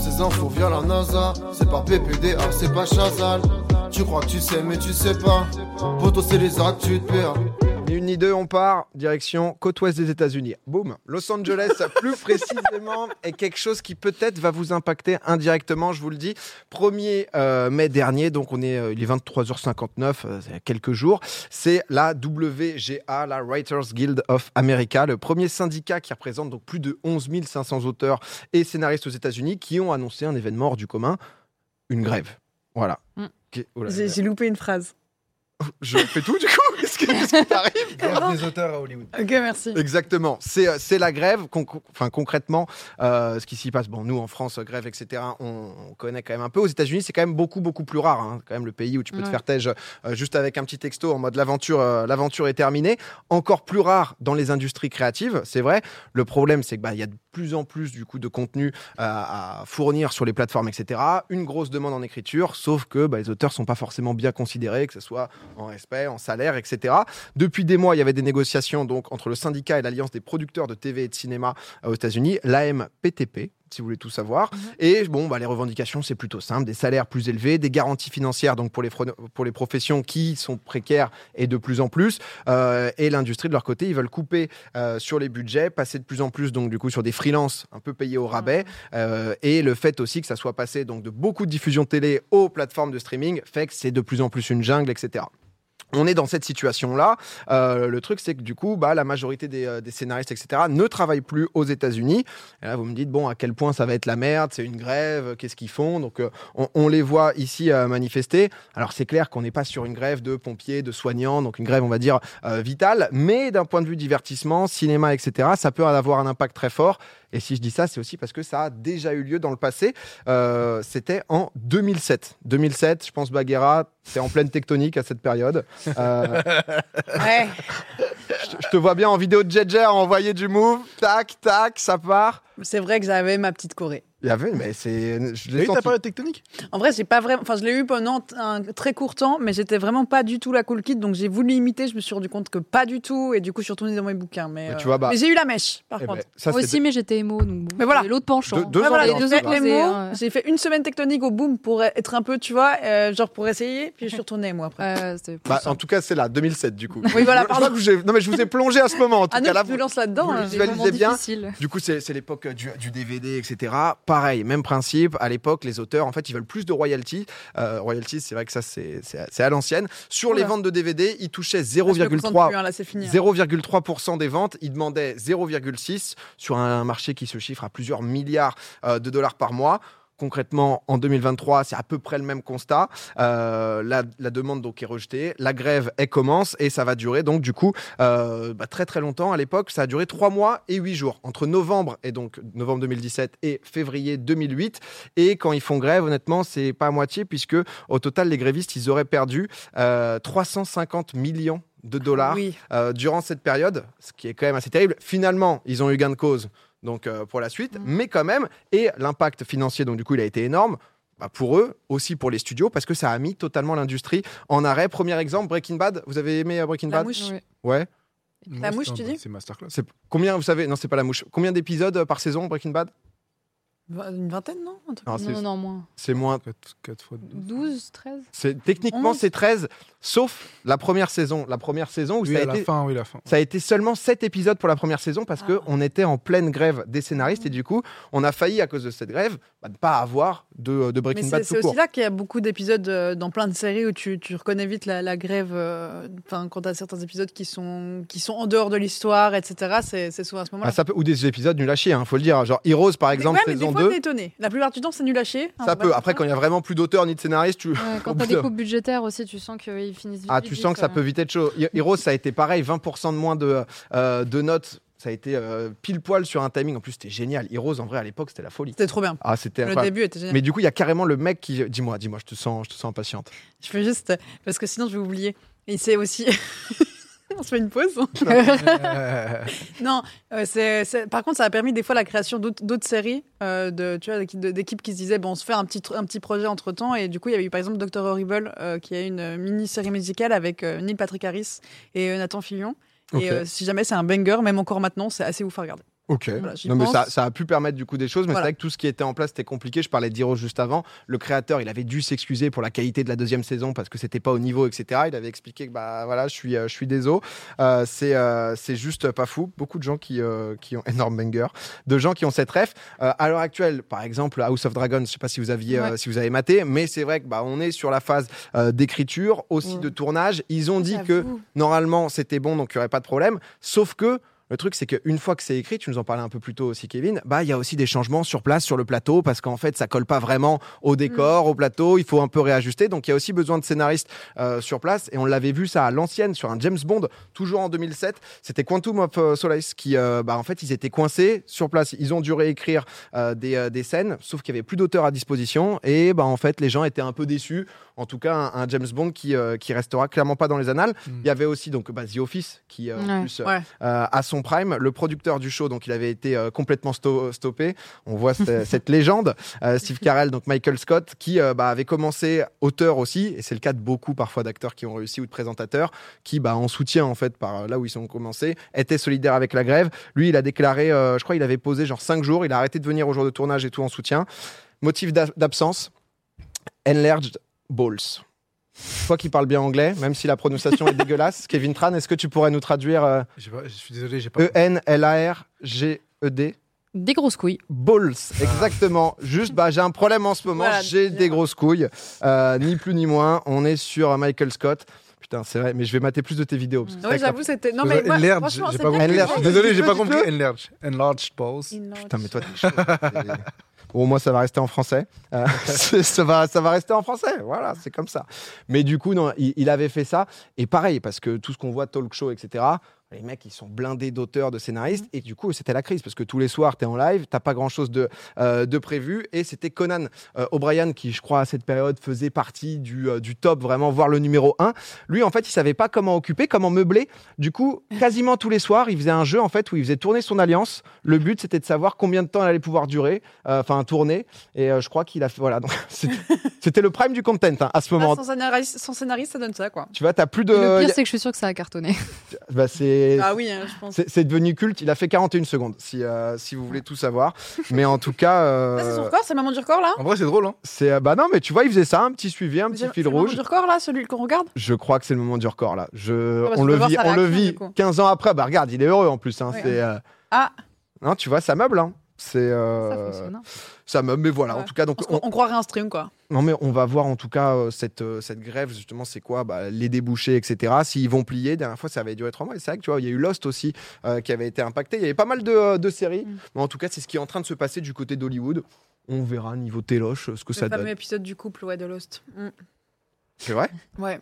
ces infos via la NASA. C'est pas PPDA, c'est pas Chazal. Tu crois que tu sais, mais tu sais pas. Poto, c'est les actes, tu te perds. Ni une ni deux, on part direction côte ouest des États-Unis. Boum. Los Angeles, plus précisément, est quelque chose qui peut-être va vous impacter indirectement, je vous le dis. 1er euh, mai dernier, donc on est, euh, il est 23h59, euh, il y a quelques jours. C'est la WGA, la Writers Guild of America, le premier syndicat qui représente donc plus de 11 500 auteurs et scénaristes aux États-Unis qui ont annoncé un événement hors du commun, une grève. Voilà. Mm. Oh j'ai loupé une phrase. Je fais tout du coup Qu'est-ce qui t'arrive Grève des auteurs à Hollywood. Ok, merci. Exactement. C'est euh, c'est la grève. Con- enfin, concrètement, euh, ce qui s'y passe. Bon, nous, en France, grève, etc., on, on connaît quand même un peu. Aux États-Unis, c'est quand même beaucoup, beaucoup plus rare. hein. Quand même le pays où tu peux te faire tège euh, juste avec un petit texto en mode l'aventure euh, l'aventure est terminée. Encore plus rare dans les industries créatives, c'est vrai. Le problème, c'est qu'il y a de plus en plus du coup de contenu euh, à fournir sur les plateformes, etc. Une grosse demande en écriture, sauf que bah, les auteurs sont pas forcément bien considérés, que ce soit en respect, en salaire, etc. Depuis des mois, il y avait des négociations donc entre le syndicat et l'Alliance des producteurs de TV et de cinéma euh, aux États-Unis, l'AMPTP, si vous voulez tout savoir. Et bon, bah, les revendications, c'est plutôt simple des salaires plus élevés, des garanties financières donc pour les, pour les professions qui sont précaires et de plus en plus. Euh, et l'industrie, de leur côté, ils veulent couper euh, sur les budgets, passer de plus en plus donc du coup sur des freelances un peu payés au rabais. Euh, et le fait aussi que ça soit passé donc de beaucoup de diffusion télé aux plateformes de streaming fait que c'est de plus en plus une jungle, etc. On est dans cette situation-là. Euh, le truc, c'est que du coup, bah, la majorité des, euh, scénaristes, etc., ne travaillent plus aux États-Unis. Et là, vous me dites, bon, à quel point ça va être la merde, c'est une grève, qu'est-ce qu'ils font? Donc, euh, on, on les voit ici euh, manifester. Alors, c'est clair qu'on n'est pas sur une grève de pompiers, de soignants, donc une grève, on va dire, euh, vitale. Mais d'un point de vue divertissement, cinéma, etc., ça peut avoir un impact très fort. Et si je dis ça, c'est aussi parce que ça a déjà eu lieu dans le passé. Euh, C'était en 2007. 2007, je pense, Baguera, c'est en pleine tectonique à cette période. Euh, Ouais. je, te vois bien en vidéo de Jedger envoyer du move, tac, tac, ça part. C'est vrai que j'avais ma petite Corée. Il y avait, mais c'est. Je l'ai eu ta période tectonique? En vrai, j'ai pas vraiment. Enfin, je l'ai eu pendant un très court temps, mais j'étais vraiment pas du tout la cool kid, donc j'ai voulu imiter. Je me suis rendu compte que pas du tout, et du coup, je suis retournée dans mes bouquins. Mais, Mais tu euh, vois, bah- mais j'ai eu la mèche, par Eh ben, contre. ça, Moi c'est- aussi, mais j'étais émo. Donc bon, Mais voilà. l'autre penchant. Deux- deux Ouais, ans voilà, dans j'ai fait les. J'ai une semaine tectonique au boom pour être un peu, tu vois, euh, genre pour essayer, puis je suis retournée moi après. Bah, en tout cas, c'est là, 2007, du coup. Oui, voilà, Je- je pardon. Non, mais je vous ai plongé à ce moment, en tout Ah cas. non, là, tu me vous- lances là-dedans. vous hein. visualisez bien. Du coup, c'est c'est l'époque du, du DVD, etc. Pareil, même principe. À l'époque, les auteurs, en fait, ils veulent plus de royalties. Euh, royalties, c'est vrai que ça, c'est à l'ancienne. Sur les ventes de DVD, ils touchaient Ah, je me concentre 0,3 plus, hein, là, c'est fini. 0,3% des ventes, ils demandaient 0,6 sur un marché qui se chiffre à plusieurs milliards euh, de dollars par mois. Concrètement, en 2023, c'est à peu près le même constat. Euh, la, la demande donc est rejetée, la grève elle commence et ça va durer donc du coup euh, bah, très très longtemps. À l'époque, ça a duré trois mois et huit jours entre novembre et donc novembre 2017 et février 2008. Et quand ils font grève, honnêtement, c'est pas à moitié puisque au total, les grévistes ils auraient perdu euh, 350 millions de dollars Oui. euh, durant cette période, ce qui est quand même assez terrible. Finalement, ils ont eu gain de cause donc euh, pour la suite, mais quand même, et l'impact financier, donc du coup, il a été énorme. bah, pour eux, aussi pour les studios, parce que ça a mis totalement l'industrie en arrêt. Premier exemple, Breaking Bad. Vous avez aimé euh, Breaking La Bad? Mouche. Ouais. Ouais. La mouche, tu dis? C'est masterclass. C'est combien, vous savez? Non, c'est pas la mouche. Combien d'épisodes euh, par saison Breaking Bad? Une vingtaine, non Un truc- Non, c'est- Non, non, moins. C'est moins. 4, fois 12. 12, 13 C'est techniquement c'est 13, sauf la première saison. La première saison où Oui, ça a la été fin, oui, la fin. Ça a été seulement 7 épisodes pour la première saison parce Ah. que qu'on était en pleine grève des scénaristes et du coup, on a failli, à cause de cette grève, bah, ne pas avoir de, de Mais Breaking c'est Bad c'est tout aussi court. là qu'il y a beaucoup d'épisodes euh, dans plein de séries où tu, tu reconnais vite la, la grève. euh, quand tu as certains épisodes qui sont, qui sont en dehors de l'histoire, etc., c'est c'est souvent à ce moment-là. Ah, ça peut, ou des épisodes nuls à chier, hein, faut le dire. Genre Heroes, par exemple, ouais, mais saison fois, 2. t'es étonné. La plupart du temps, c'est nul à chier. Ça on peut. va Après, quand il y a vraiment plus d'auteurs ni de scénaristes, tu, Ouais, Quand Au t'as bout des d'un- coupes budgétaires aussi, tu sens qu'ils finissent vite. ah, tu vite, sens que ça euh. peut vite être chaud. He- Heroes, ça a été pareil, 20% de moins de, euh, de notes. Ça a été euh, pile poil sur un timing. En plus, c'était génial. Heroes, en vrai, à l'époque, c'était la folie. C'était trop bien. Ah, c'était Le incroyable. début était génial. Mais du coup, il y a carrément le mec qui. Dis-moi, dis-moi, je te sens, je te sens impatiente. Je fais juste. Parce que sinon, je vais oublier. Et c'est aussi. on se fait une pause. non, euh, c'est, c'est- par contre, ça a permis des fois la création d'autres, d'autres séries, euh, de, tu vois, d'équipes, qui se disaient, bon, on se fait un petit, un petit projet entre temps. Et du coup, il y avait eu par exemple Doctor Horrible, euh, qui a une euh, mini-série musicale avec euh, Neil Patrick Harris et euh, Nathan Fillion. Ok. Et euh, si jamais c'est un banger, même encore maintenant, c'est assez ouf à regarder. Ok. Voilà, non, mais ça, ça a pu permettre du coup des choses, mais Voilà. c'est vrai que tout ce qui était en place c'était compliqué. Je parlais d'Hiro juste avant. Le créateur, il avait dû s'excuser pour la qualité de la deuxième saison parce que c'était pas au niveau, etc. Il avait expliqué que bah voilà, je suis, euh, je suis désolé. Euh, c'est, euh, c'est juste pas fou. Beaucoup de gens qui, euh, qui ont énorme banger, de gens qui ont cette ref. À l'heure actuelle, par exemple, House of Dragons, je sais pas si vous aviez, Ouais. si vous avez maté, mais c'est vrai que bah on est sur la phase d'écriture, aussi Ouais. de tournage. Ils ont dit que normalement c'était bon donc il n'y aurait pas de problème sauf que le truc, c'est qu'une fois que c'est écrit, tu nous en parlais un peu plus tôt aussi, Kevin, bah il y a aussi des changements sur place, sur le plateau, parce qu'en fait, ça colle pas vraiment au décor, au plateau. Il faut un peu réajuster. Donc, il y a aussi besoin de scénaristes euh, sur place. Et on l'avait vu ça à l'ancienne sur un James Bond, toujours en 2007. C'était Quantum of euh, Solace qui, euh, bah en fait, ils étaient coincés sur place. Ils ont dû réécrire euh, des, des scènes, sauf qu'il y avait plus d'auteurs à disposition. Et bah en fait, les gens étaient un peu déçus. En tout cas, un, un James Bond qui, qui restera clairement pas dans les annales. Mm. Il y avait aussi donc bah, The Office qui, en Ouais. plus, Ouais. à son prime. Le producteur du show, donc il avait été euh, complètement sto- stoppé. On voit cette, légende, euh, Steve Carell, donc Michael Scott, qui euh, bah, avait commencé auteur aussi, et c'est le cas de beaucoup parfois d'acteurs qui ont réussi ou de présentateurs, qui bah, en soutien en fait par là où ils ont commencé, étaient solidaires avec la grève. Lui, il a déclaré, je crois, il avait posé genre 5 jours, il a arrêté de venir au jour de tournage et tout en soutien. Motif d'a- d'absence, enlarged balls. Toi qui parles bien anglais, même si la prononciation est dégueulasse, Kevin Tran, est-ce que tu pourrais nous traduire euh, J'ai pas- Je suis désolé, j'ai E pas. E-N-L-A-R-G-E-D. Des grosses couilles. Balls, exactement. Juste, bah, j'ai un problème en ce moment. Voilà, j'ai des grosses couilles. Euh, ni plus ni moins. On est sur Michael Scott. Putain, c'est vrai, mais je vais mater plus de tes vidéos. parce que Ouais, j'avoue, c'était. Non, mais moi, franchement, j'ai c'est pas compris. Désolé, j'ai pas compris. peux Enlarged. Enlarged balls. Enlarged. Putain, mais toi, t'es chaud. C'est- Bon, moi, ça va rester en français. Euh, ça, va, ça va rester en français. Voilà, c'est comme ça. Mais du coup, non, il, il avait fait ça. Et pareil, parce que tout ce qu'on voit, talk show, etc., les mecs, ils sont blindés d'auteurs, de scénaristes. Et du coup, c'était la crise, parce que tous les soirs, tu es en live, t'as pas grand-chose de, euh, de prévu. Et c'était Conan euh, O'Brien, qui, je crois, à cette période, faisait partie du, euh, du top, vraiment, voire le numéro 1. Lui, en fait, il savait pas comment occuper, comment meubler. Du coup, quasiment tous les soirs, il faisait un jeu, en fait, où il faisait tourner son alliance. Le but, c'était de savoir combien de temps elle allait pouvoir durer, euh, enfin, tourner. Et euh, je crois qu'il a fait. Voilà, donc c'était le prime du content hein, à ce Ah, moment. sans, scénariste, sans scénariste, ça donne ça, quoi. Tu vois, t'as plus de. Et le pire, a- c'est que je suis sûre que ça a cartonné. bah, c'est. Ah oui, hein, je pense. C'est c'est devenu culte. Il a fait 41 secondes, si, euh, si vous voulez tout savoir. Mais en tout cas, euh, c'est son record, c'est Maman du record, là? En vrai, c'est drôle, hein. c'est euh, bah non, mais tu vois, il faisait ça, un petit suivi, un C'est- petit c'est fil le moment rouge. du record, là, celui qu'on regarde? Je crois que c'est le moment du record là. Je, Ah, on le vit, on le vit du coup. 15 ans après. Bah regarde, il est heureux en plus. Hein, Ouais. c'est, euh, Ah, non, tu vois, ça meuble. Hein. C'est Ça euh, fonctionne. hein. ça meuble, mais voilà. En tout cas, donc on, croirait un stream, quoi. non mais on va voir en tout cas euh, cette euh, cette grève justement, c'est quoi bah, Les débouchés, etc. S'ils vont plier. Dernière fois, ça avait duré trois mois. Et c'est vrai que tu vois, il y a eu Lost aussi qui avait été impacté. Il y avait pas mal de, de séries. Mm. Mais en tout cas, c'est ce qui est en train de se passer du côté d'Hollywood. On verra niveau téloche ce que Le ça fameux donne. épisode du couple, ouais, de Lost. Mm. C'est vrai? Ouais.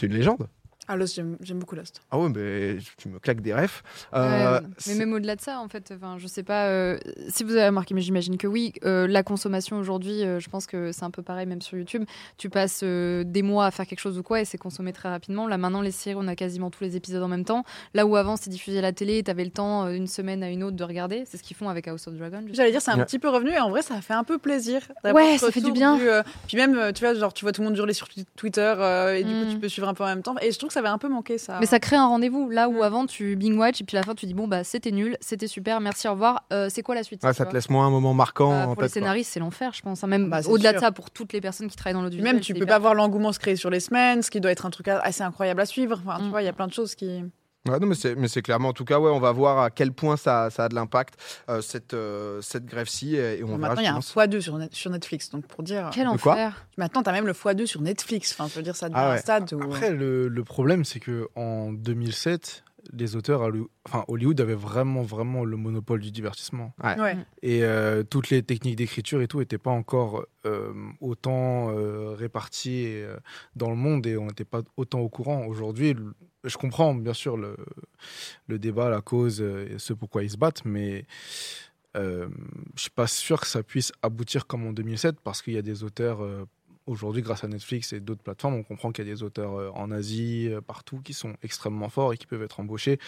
C'est une légende. Ah, Lost, j'aime beaucoup Lost. Ah ouais, mais tu me claques des refs. Euh, ouais. mais même au-delà de ça, en fait, enfin, je sais pas euh, si vous avez remarqué, mais j'imagine que oui. euh, la consommation aujourd'hui, euh, je pense que c'est un peu pareil, même sur YouTube. Tu passes euh, des mois à faire quelque chose ou quoi, et c'est consommé très rapidement. Là, maintenant, les séries, on a quasiment tous les épisodes en même temps. Là où avant, c'était diffusé à la télé, et t'avais le temps euh, d'une semaine à une autre de regarder. C'est ce qu'ils font avec House of Dragon. J'allais dire, c'est un Ouais. petit peu revenu et en vrai, ça fait un peu plaisir. Ouais, ça fait du bien. euh, puis même, tu vois, genre, tu vois tout le monde hurler sur Twitter euh, et du coup, Mm. tu peux suivre un peu en même temps. Et je trouve que ça avait un peu manqué ça. Mais ça crée un rendez-vous. Là où avant, tu bing watch, et puis à la fin, tu dis bon, bah, c'était nul, c'était super, merci, au revoir. Euh, c'est quoi la suite Ouais, ça te laisse moins un moment marquant Bah, en pour les tête, scénaristes, c'est l'enfer, je pense. hein. Même Bah, au-delà de ça, pour toutes les personnes qui travaillent dans l'audiovisuel. même, tu peux hyper- pas voir l'engouement se créer sur les semaines, ce qui doit être un truc assez incroyable à suivre. Enfin, tu Mm. vois, il y a plein de choses qui. Ouais, non, mais c'est, mais c'est clairement, en tout cas, ouais, on va voir à quel point ça, ça a de l'impact, euh, cette, euh, cette grève-ci, et, et on Maintenant, il y a un justement x2 sur, Net- sur Netflix. Donc, pour dire. Quel enfer. Maintenant, t'as même le x2 sur Netflix. Enfin, je veux dire, ça devient Ah ouais. un stade où. Après, le, le problème, c'est que en 2007, les auteurs, enfin, Hollywood avaient vraiment, vraiment le monopole du divertissement. Ouais. Et euh, toutes les techniques d'écriture et tout n'étaient pas encore euh, autant euh, réparties dans le monde et on n'était pas autant au courant. Aujourd'hui, je comprends bien sûr le, le débat, la cause et ce pourquoi ils se battent, mais euh, je suis pas sûr que ça puisse aboutir comme en 2007 parce qu'il y a des auteurs euh, aujourd'hui grâce à Netflix et d'autres plateformes, on comprend qu'il y a des auteurs euh, en Asie, partout, qui sont extrêmement forts et qui peuvent être embauchés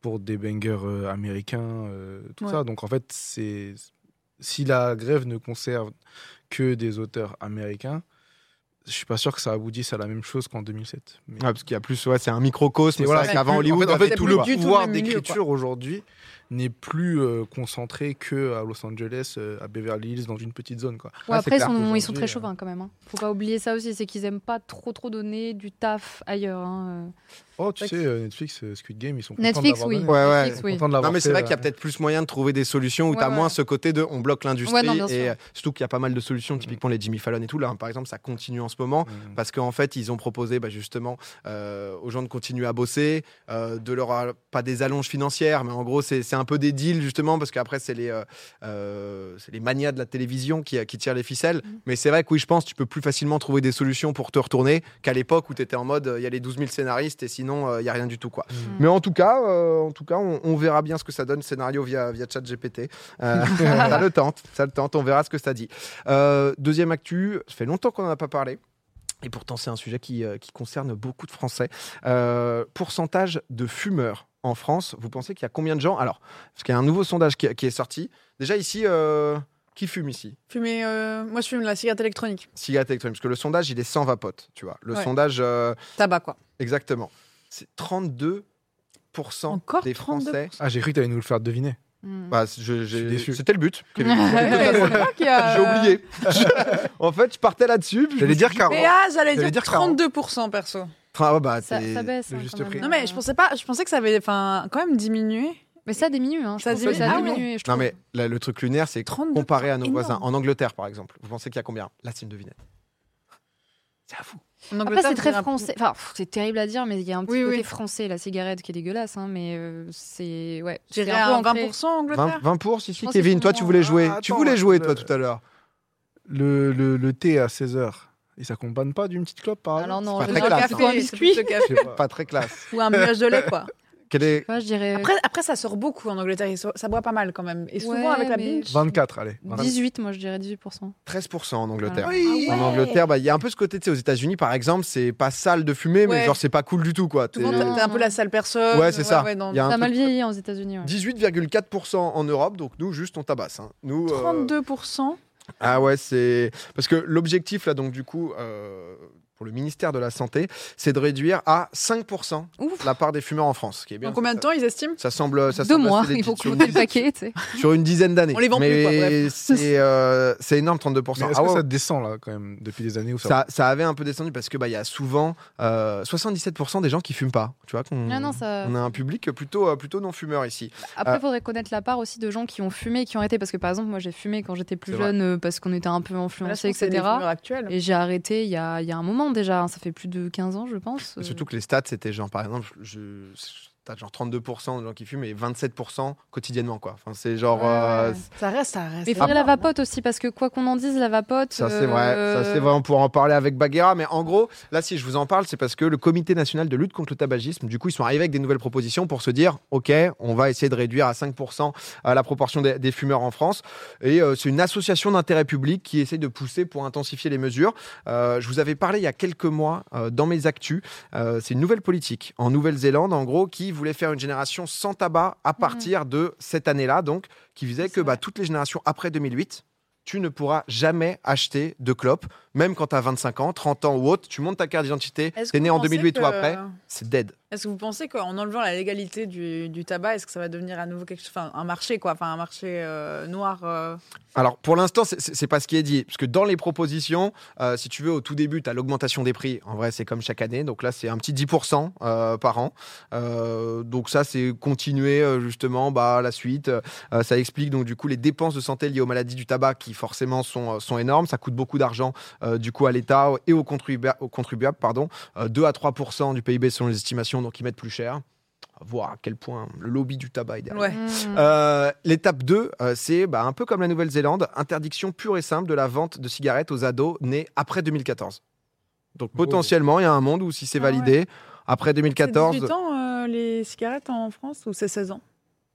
pour des bangers américains, tout Ouais. ça. Donc en fait, c'est si la grève ne conserve que des auteurs américains, je suis pas sûr que ça aboutisse à la même chose qu'en 2007. Mais- Ouais, parce qu'il y a plus, ouais, c'est un microcosme. Et voilà, qu'avant Hollywood, en fait, en fait, c'est tout le pouvoir d'écriture aujourd'hui n'est plus euh, concentré que à Los Angeles, euh, à Beverly Hills, dans une petite zone. Quoi. Ouais, Ah, après, ils sont, très euh, chauvins quand même. hein. Faut pas oublier ça aussi, c'est qu'ils aiment pas trop trop donner du taf ailleurs. hein. Oh, tu sais, euh, Netflix, euh, Squid Game, ils sont contents Netflix, de l'avoir oui. donné. Ouais, ouais. Netflix, oui. Contents de l'avoir Non, mais c'est vrai qu'il y a peut-être plus moyen de trouver des solutions où Ouais, tu as ouais. moins ce côté de on bloque l'industrie. Non, et euh, surtout qu'il y a pas mal de solutions, typiquement les Jimmy Fallon et tout. Là, par exemple, ça continue en ce moment. mm. Parce qu'en fait, ils ont proposé bah, justement euh, aux gens de continuer à bosser, euh, de leur pas des allonges financières, mais en gros, c'est c'est un peu des deals justement, parce qu'après, c'est les, euh, euh, c'est les manias de la télévision qui, qui tirent les ficelles. Mhm. Mais c'est vrai que oui, je pense tu peux plus facilement trouver des solutions pour te retourner qu'à l'époque où tu étais en mode euh, il y a les 12 000 scénaristes et sinon il y a rien du tout. quoi. Mm. Mais en tout cas, en tout cas on, on verra bien ce que ça donne, scénario via, via ChatGPT. Euh, ça le tente, ça le tente, on verra ce que ça dit. Deuxième actu, ça fait longtemps qu'on n'en a pas parlé. Et pourtant, c'est un sujet qui, qui concerne beaucoup de Français. Euh, pourcentage de fumeurs en France, vous pensez qu'il y a combien de gens? Alors, parce qu'il y a un nouveau sondage qui, qui est sorti. Déjà ici, euh, qui fume ici? Fumer, euh, moi je fume la cigarette électronique. Cigarette électronique, parce que le sondage, il est sans vapote, tu vois. Le Ouais. sondage, euh, Tabac quoi. exactement. C'est 32% Encore des 32%? Français. Ah, j'ai cru que tu allais nous le faire deviner. Mm. Bah, je- Je suis j'ai- déçu. C'était le but. A- J'ai oublié. en fait, je partais là-dessus. je J'allais dire suis dit, 40. Mais ah, dire dire 40. 32% perso. Ah, bah, ça, ça baisse. le hein, juste prix. Non mais je pensais pas, je pensais que ça avait enfin quand même diminué. Mais ça diminue. Hein. Je Ça diminue. ça a Ah ouais. diminué. je Non, mais là, le truc lunaire, c'est 32%, comparé à nos énorme. voisins. En Angleterre, par exemple, vous pensez qu'il y a combien? Là, c'est une devinette. C'est à vous. En Après, Angleterre, c'est très français. Enfin, c'est terrible à dire, mais il y a un petit Oui, côté oui. français, la cigarette qui est dégueulasse. Hein, mais euh, c'est. Ouais. C'est un peu. 20% en 20, Angleterre? 20 pour si, Je si. Kevin, toi, tu voulais jouer. Ah, tu voulais jouer, toi, tout à l'heure. Le, le, le thé à 16h, il s'accompagne pas d'une petite clope par hasard Alors non, pas très classe, c'est hein. un Café, c'est biscuit. pas. Pas très classe. Ou un nuage de lait quoi. Quel est... Ouais, je dirais Après, après ça sort beaucoup en Angleterre, et ça ça boit pas mal quand même. Et souvent Ouais, avec la binge. 24, allez. 24. 18, moi je dirais 18%. 13% en Angleterre. Voilà. Ah ouais. En Angleterre, bah, il y a un peu ce côté, tu sais, aux États-Unis, par exemple, c'est pas sale de fumer, mais genre, c'est pas cool du tout, quoi. T'es- un peu la sale personne. Ouais, c'est ça. non. Il y a un Ça a mal vieilli aux États-Unis. ouais. 18,4% en Europe, donc nous, juste, on tabasse. hein. Nous, euh, 32%. Ah ouais, c'est parce que l'objectif là, donc du coup, euh, pour le ministère de la santé, c'est de réduire à 5% Ouf. la part des fumeurs en France, ce qui est bien. En combien de temps ils estiment Ça semble, ça Deux semble mois, il faut compter une, le paquet. tu sais. sur une dizaine d'années. On les vend plus, Mais quoi, bref. c'est euh, c'est énorme, 32%. Mais est-ce Ah que ouais, ça descend là quand même depuis des années où ça, ça, ça avait un peu descendu parce que bah il y a souvent euh, 77% des gens qui fument pas. Tu vois qu'on Ah non, ça- on a un public plutôt euh, plutôt non fumeur ici. Après, il faudrait connaître la part aussi de gens qui ont fumé et qui ont arrêté. Parce que par exemple, moi j'ai fumé quand j'étais plus jeune euh, parce qu'on était un peu influencé, etc. Et j'ai arrêté il y a, il y a un moment déjà. hein. Ça fait plus de 15 ans, je pense. Et Euh, Surtout que les stats c'était genre par exemple je t'as genre 32% de gens qui fument et 27% quotidiennement quoi. Enfin c'est genre Ouais, euh. Ça reste, ça reste. Mais il faudrait la hein. vapote aussi, parce que quoi qu'on en dise, la vapote. Ça c'est vrai, euh, ça c'est vrai, on pourra en parler avec Baguera, mais en gros, là si je vous en parle, c'est parce que le Comité national de lutte contre le tabagisme, du coup, ils sont arrivés avec des nouvelles propositions pour se dire, ok, on va essayer de réduire à 5% euh, la proportion des, des fumeurs en France, et euh, c'est une association d'intérêt public qui essaie de pousser pour intensifier les mesures. Euh, je vous avais parlé il y a quelques mois euh, dans mes actus, euh, c'est une nouvelle politique en Nouvelle-Zélande, en gros, qui voulait faire une génération sans tabac à partir de cette année-là, donc qui visait que bah, toutes les générations après 2008 tu ne pourras jamais acheter de clopes, même quand tu as 25 ans, 30 ans ou autre. Tu montes ta carte d'identité, t'es que né en pensez 2008 ou que- après, c'est dead. Est-ce que vous pensez qu'en enlevant la légalité du, du tabac, est-ce que ça va devenir à nouveau quelque chose, enfin un marché quoi, enfin un marché euh, noir euh, Alors pour l'instant, c'est- pas ce qui est dit, parce que dans les propositions, euh, si tu veux, au tout début, tu as l'augmentation des prix. En vrai, c'est comme chaque année, donc là, c'est un petit 10% euh, par an. Donc ça, c'est continuer justement bah, la suite. Ça explique donc du coup les dépenses de santé liées aux maladies du tabac qui forcément sont, sont énormes. Ça coûte beaucoup d'argent euh, du coup à l'État et aux, contribu- aux contribuables, pardon. Euh, 2 à 3% du PIB selon les estimations, donc ils mettent plus cher. Voir à quel point le lobby du tabac est derrière. Ouais. hmm. Euh, L'étape 2, euh, c'est bah, un peu comme la Nouvelle-Zélande, interdiction pure et simple de la vente de cigarettes aux ados nés après 2014. Donc potentiellement, il y a un monde où si c'est Ah ouais. validé, après C'est 2014, 18 ans euh, les cigarettes en France ou c'est 16 ans?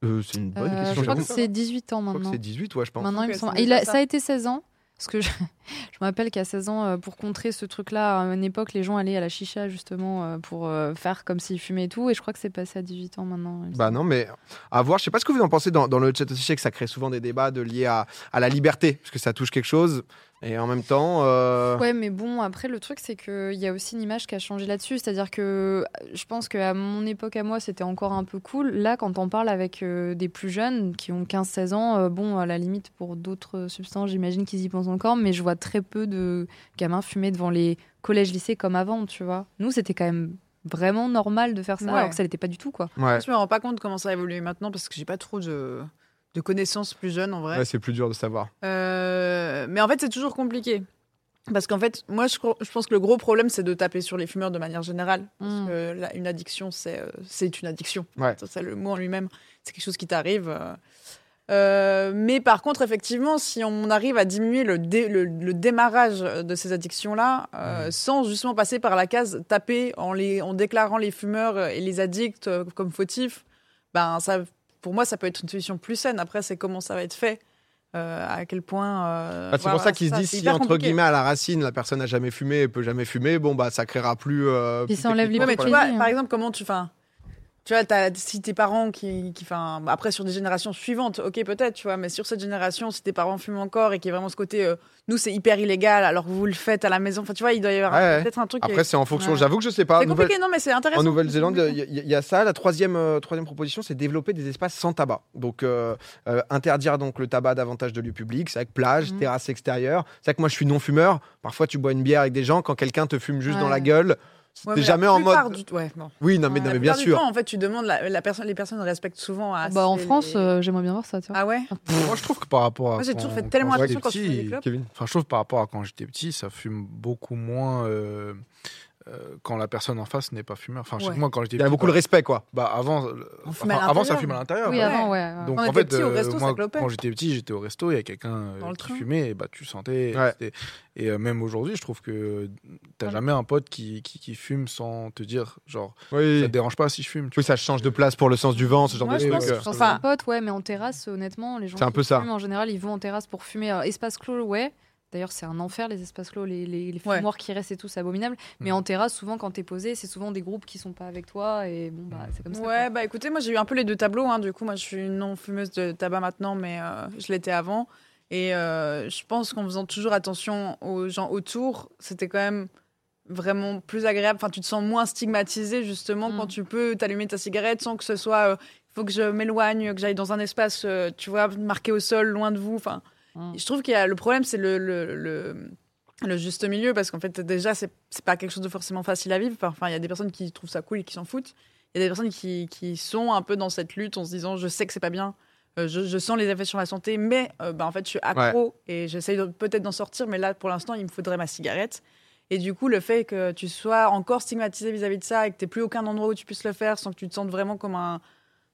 Euh, c'est une bonne Euh, question. je crois que c'est 18 ans maintenant. c'est 18, ouais, je pense. Maintenant, il me Ok, semble. c'est Il a- déjà ça. ça a été 16 ans. Parce que je, je me rappelle qu'à 16 ans, euh, pour contrer ce truc-là, à une époque, les gens allaient à la chicha justement euh, pour euh, faire comme s'ils fumaient et tout. Et je crois que c'est passé à 18 ans maintenant. Bah non, mais à voir. Je sais pas ce que vous en pensez dans, dans le chat aussi. Je sais que ça crée souvent des débats de liés à, à la liberté, parce que ça touche quelque chose. Et en même temps, euh, Ouais, mais bon, après, le truc, c'est qu'il y a aussi une image qui a changé là-dessus. C'est-à-dire que je pense qu'à mon époque, à moi, c'était encore un peu cool. Là, quand on parle avec euh, des plus jeunes qui ont 15-16 ans, euh, bon, à la limite, pour d'autres substances, j'imagine qu'ils y pensent encore, mais je vois très peu de gamins fumer devant les collèges-lycées comme avant, tu vois. Nous, c'était quand même vraiment normal de faire ça, Ouais. alors que ça l'était pas du tout, quoi. ouais. Je me rends pas compte comment ça a évolué maintenant parce que j'ai pas trop de, de connaissances plus jeunes en vrai. Ouais, c'est plus dur de savoir. Euh, mais en fait, c'est toujours compliqué. Parce qu'en fait, moi, je, pense que le gros problème, c'est de taper sur les fumeurs de manière générale. Parce Mm. que là, une addiction, c'est euh, c'est une addiction. Ouais. Ça, c'est le mot en lui-même. C'est quelque chose qui t'arrive. euh. Euh, mais par contre, effectivement, si on arrive à diminuer le, dé- le, le démarrage de ces addictions-là, euh, sans justement passer par la case taper en, les, en déclarant les fumeurs et les addicts comme fautifs, ben, ça, pour moi, ça peut être une solution plus saine. Après, c'est comment ça va être fait. euh, à quel point. euh, Ah, c'est voilà, pour ça qu'ils se disent si entre compliqué. guillemets à la racine la personne n'a jamais fumé et peut jamais fumer, bon bah ça créera plus. euh, Puis plus ça enlève techniquement, Ouais, mais quoi. tu vois, plaisir. par exemple, comment tu. Enfin, tu vois, t'as- si tes parents qui. qui enfin, après, sur des générations suivantes, ok, peut-être, tu vois, mais sur cette génération, si tes parents fument encore et qu'il y a vraiment ce côté. euh, nous, c'est hyper illégal, alors vous le faites à la maison. Enfin, tu vois, il doit y avoir Ouais, peut-être un truc. Après c'est en fonction. Ouais. J'avoue que je sais pas. c'est Nouvelle- compliqué, non, mais c'est intéressant. En Nouvelle-Zélande, il y, a- il y a ça. La troisième, euh, troisième proposition, c'est développer des espaces sans tabac. Donc, euh, interdire donc le tabac davantage de lieux publics. C'est avec plage, Mhm. terrasse extérieure. C'est vrai que moi, je suis non-fumeur. Parfois, tu bois une bière avec des gens. Quand quelqu'un te fume juste Ouais. dans la gueule, Ouais, t'es mais jamais la en mode. du- Ouais. Oui, non, mais, Ouais, non, mais bien sûr. temps, en fait, tu demandes. La, la personne, les personnes respectent souvent. assez Bah, en les- France, euh, j'aimerais bien voir ça, tu vois. Ah ouais Moi, je trouve que par rapport à. Moi, j'ai quand- toujours fait tellement quand attention j'étais quand je fumais des. Kevin. Enfin, je trouve par rapport à quand j'étais petit, ça fume beaucoup moins euh, euh, quand la personne en face n'est pas fumeur. Enfin, Ouais. moi, quand j'étais Il y a beaucoup de respect, quoi. bah, avant, euh, On enfin, avant, ça fumait à l'intérieur. Oui, avant, ouais. ouais. Donc On en fait, au resto, ça moi, clopait. quand j'étais petit, j'étais au resto, il y a quelqu'un euh, qui train. fumait, et bah tu sentais. Et euh, même aujourd'hui, je trouve que t'as Ouais. jamais un pote qui, qui, qui fume sans te dire, genre, Oui. ça te dérange pas si je fume. tu Oui, ça change de place pour le sens du vent, ce genre Moi, de je trucs. pense- euh. Un pote, ouais, mais en terrasse, honnêtement, les gens C'est un qui peu ça. fument, en général, ils vont en terrasse pour fumer. Alors, espace clos, ouais. D'ailleurs, c'est un enfer, les espaces clos, les, les, les Ouais. fumoirs qui restent et tout, c'est abominable. Mais Mm. en terrasse, souvent, quand t'es posé, c'est souvent des groupes qui sont pas avec toi. Et bon, bah, c'est comme ça. Ouais, bah écoutez, moi j'ai eu un peu les deux tableaux. Hein. Du coup, moi je suis non fumeuse de tabac maintenant, mais euh, je l'étais avant. Et euh, je pense qu'en faisant toujours attention aux gens autour, c'était quand même vraiment plus agréable. Enfin, tu te sens moins stigmatisé justement Mm. quand tu peux t'allumer ta cigarette sans que ce soit. euh, Il faut que je m'éloigne, que j'aille dans un espace, euh, tu vois, marqué au sol, loin de vous. Enfin, Mm. je trouve qu'il y a le problème, c'est le, le, le, le juste milieu parce qu'en fait, déjà, c'est c'est pas quelque chose de forcément facile à vivre. Enfin, il y a des personnes qui trouvent ça cool et qui s'en foutent. Il y a des personnes qui, qui sont un peu dans cette lutte en se disant je sais que c'est pas bien, euh, je, je sens les effets sur la santé, mais euh, bah, en fait je suis accro et j'essaye de- peut-être d'en sortir, mais là pour l'instant il me faudrait ma cigarette. Et du coup, le fait que tu sois encore stigmatisé vis-à-vis de ça et que tu plus aucun endroit où tu puisses le faire sans que tu te sentes vraiment comme un,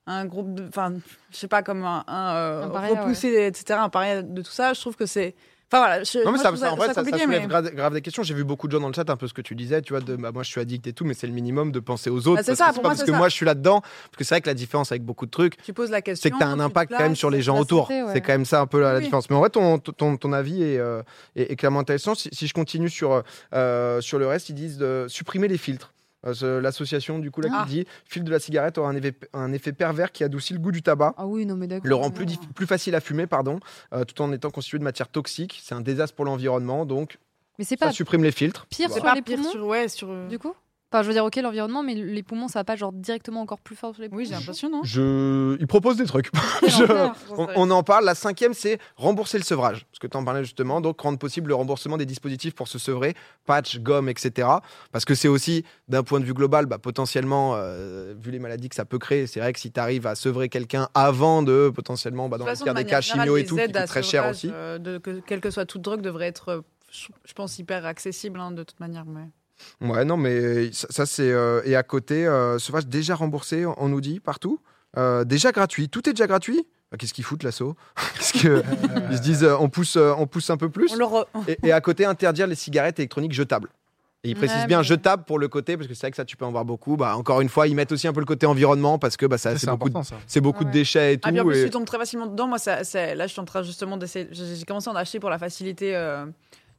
un groupe de. Enfin, je sais pas, comme un, un, euh, Un paria, repoussé, etc., un paria de tout ça, je trouve que c'est. Enfin voilà, je, Non, mais moi, ça, je trouve ça, en fait, ça, ça soulève mais- grave, grave des questions. J'ai vu beaucoup de gens dans le chat, un peu ce que tu disais, tu vois, de bah, moi je suis addict et tout, mais c'est le minimum de penser aux autres. Bah, c'est parce ça, que pour pas moi, parce que ça. moi je suis là-dedans, parce que c'est vrai que la différence avec beaucoup de trucs, Tu poses la question. c'est que tu as un impact quand même sur les gens autour. ouais. C'est quand même ça un peu la, différence. Mais en vrai, ton, ton, ton avis est, euh, est, est clairement intéressant. Si, si je continue sur, euh, sur le reste, ils disent de supprimer les filtres. Euh, ce- L'association du coup là Ah. qui dit filtre de la cigarette aura un effet, un effet pervers qui adoucit le goût du tabac. Ah oui, non, mais d'accord. Le rend plus, plus facile à fumer, pardon, euh, tout en étant constitué de matières toxiques. C'est un désastre pour l'environnement, donc Mais c'est ça pas supprime les filtres. pire Voilà. C'est sur pas les pire poumons, sur. Ouais, sur. euh, du coup? Enfin, je veux dire, ok, l'environnement, mais les poumons, ça va pas genre directement encore plus fort sur les poumons Oui, j'ai l'impression, non Je... Il propose des trucs. Je-. On, on en parle. La cinquième, c'est rembourser le sevrage. Parce que tu en parlais justement. Donc, rendre possible le remboursement des dispositifs pour se sevrer, patch, gomme, etc. Parce que c'est aussi, d'un point de vue global, bah, potentiellement, euh, vu les maladies que ça peut créer, c'est vrai que si tu arrives à sevrer quelqu'un avant de potentiellement, bah, dans De le pire de des cas, générale, chimio et tout, qui coûte très cher aussi. euh, de, que, quelle que soit toute drogue, devrait être, euh, je, je pense, hyper accessible hein, de toute manière. Mais... Ouais, non, mais ça, ça, c'est. euh, et à côté, euh, sevrage déjà remboursé, on nous dit, partout. Euh, déjà gratuit. Tout est déjà gratuit? Bah, Qu'est-ce qu'ils foutent l'assaut? Parce que ils se disent, euh, on pousse, euh, on pousse un peu plus. On le re- Et, et à côté, interdire les cigarettes électroniques jetables. Et ils précisent Ouais, bien mais- jetables pour le côté, parce que c'est vrai que ça, tu peux en voir beaucoup. Bah, encore une fois, ils mettent aussi un peu le côté environnement, parce que bah, ça, C'est beaucoup, c'est beaucoup de déchets et tout. Ah, puis en plus, et- tu tombes très facilement dedans. Moi, ça, là, je suis en train justement d'essayer. J'ai commencé à en acheter pour la facilité. euh,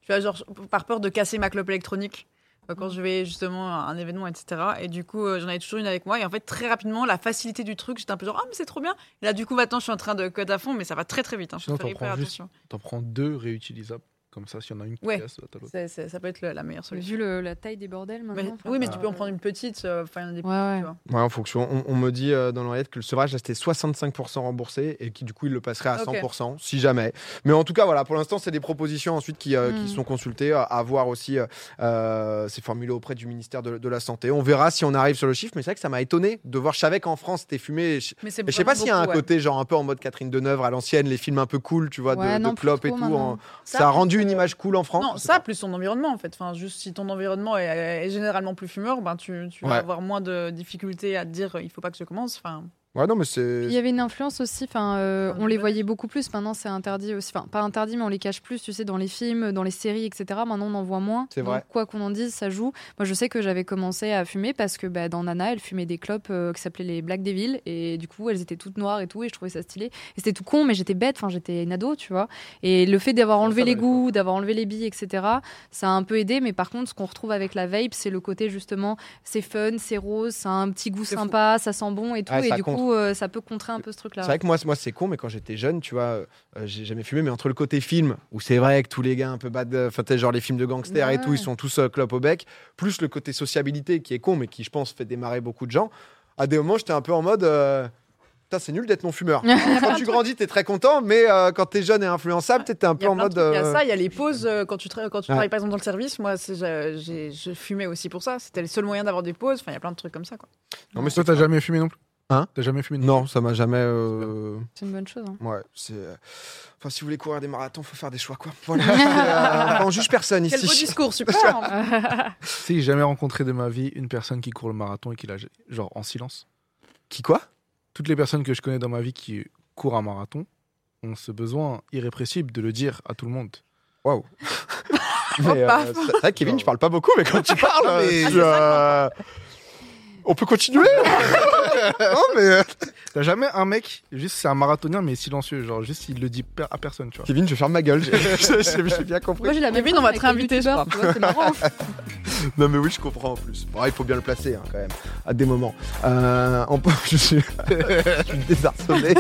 tu vois, genre, par peur de casser ma clope électronique euh, quand je vais justement à un événement, etc. Et du coup, euh, j'en avais toujours une avec moi. Et en fait, très rapidement, la facilité du truc, j'étais un peu genre, ah, mais c'est trop bien. Et là, du coup, maintenant, je suis en train de code à fond, mais ça va très très vite. hein. Je Sinon, fais t'en hyper prends juste- attention. T'en prends deux réutilisables. Comme ça, s'il y en a une qui Ouais. casse, t'as l'autre. C'est- c'est- ça peut être le- la meilleure solution. Vu le- la taille des bordels Mais- maintenant. enfin, oui, mais tu ça- peux en prendre une petite. euh, Enfin, des Ouais, ouais. tu vois. Ouais, en fonction. On, on me dit euh, dans l'oreillette que le sevrage restait 65% remboursé et qui du coup il le passerait à Ok. 100% si jamais. Mais en tout cas voilà, pour l'instant c'est des propositions ensuite qui, euh, qui Mm. sont consultées à, à voir aussi. euh, euh, c'est formulé auprès du ministère de, de la santé. On verra si on arrive sur le chiffre. Mais c'est vrai que ça m'a étonné de voir. Je savais qu'en France c'était fumé. Je, Mais c'est je sais pas vraiment s'il y a un beaucoup, ouais. côté genre un peu en mode Catherine Deneuve à l'ancienne, les films un peu cool, tu vois, de, Ouais, de non, plus clope et trop tout. maintenant. en- Ça, a rendu une image cool en France. Non, ça, pas. plus ton environnement, en fait. Enfin, juste si ton environnement est, est généralement plus fumeur, ben, tu, tu Ouais. vas avoir moins de difficultés à te dire euh, il faut pas que je commence. Enfin, Ouais, non, mais c'est. Il y avait une influence aussi, enfin, euh, on les voyait beaucoup plus. Maintenant, c'est interdit aussi. Enfin, pas interdit, mais on les cache plus, tu sais, dans les films, dans les séries, etc. Maintenant, on en voit moins. C'est vrai. Donc, quoi qu'on en dise, ça joue. Moi, je sais que j'avais commencé à fumer parce que bah, dans Nana, elle fumait des clopes euh, qui s'appelaient les Black Devil. Et du coup, elles étaient toutes noires et tout. Et je trouvais ça stylé. Et c'était tout con, mais j'étais bête. Enfin, j'étais une ado, tu vois. Et le fait d'avoir enlevé ça, les goûts, d'avoir enlevé les billes, etc., ça a un peu aidé. Mais par contre, ce qu'on retrouve avec la vape, c'est le côté justement, c'est fun, c'est rose, ça a un petit goût fou. sympa, ça sent bon et tout. Ouais, et du contre. Coup, euh, ça peut contrer un peu ce truc-là. C'est vrai que moi, moi c'est con, mais quand j'étais jeune, tu vois, euh, j'ai jamais fumé, mais entre le côté film, où c'est vrai que tous les gars un peu bad, euh, enfin, tu sais, genre les films de gangsters et tout, ils sont tous euh, clope au bec, plus le côté sociabilité qui est con, mais qui, je pense, fait démarrer beaucoup de gens. À des moments, j'étais un peu en mode. euh, c'est nul d'être non-fumeur. quand tu grandis, t'es très content, mais euh, quand t'es jeune et influençable, t'es un peu a en mode. Il y a euh, ça, il y a les pauses euh, quand tu, tra- quand tu Ouais. travailles par exemple dans le service. Moi, je fumais aussi pour ça. C'était le seul moyen d'avoir des pauses. Enfin, il y a plein de trucs comme ça. Quoi. Non, mais Toi, t'as jamais fumé non plus? Hein T'as jamais fumé Non, ça m'a jamais. euh, C'est une bonne chose. hein. Ouais, c'est. euh, Enfin, si vous voulez courir des marathons, faut faire des choix, quoi. Voilà. euh, on juge personne Quel beau ici. discours, super Si, j'ai jamais rencontré de ma vie une personne qui court le marathon et qui l'a genre en silence. Qui quoi? Toutes les personnes que je connais dans ma vie qui courent un marathon ont ce besoin irrépressible de le dire à tout le monde. Waouh. Mais, euh, c'est vrai, Kevin, tu parles pas beaucoup, mais quand tu parles, euh, mais- euh, on peut continuer. non, mais euh, T'as jamais un mec, juste c'est un marathonien mais silencieux, genre juste il le dit per- à personne, tu vois. Kevin, je ferme ma gueule. J'ai j'ai- j'ai bien compris. Moi, j'ai la même Kevin, on va te réinviter, je vois, C'est marrant. Non, mais oui, je comprends en plus. Bon, il faut bien le placer hein, quand même, à des moments. Euh, on peut- je suis, je suis désarçonné.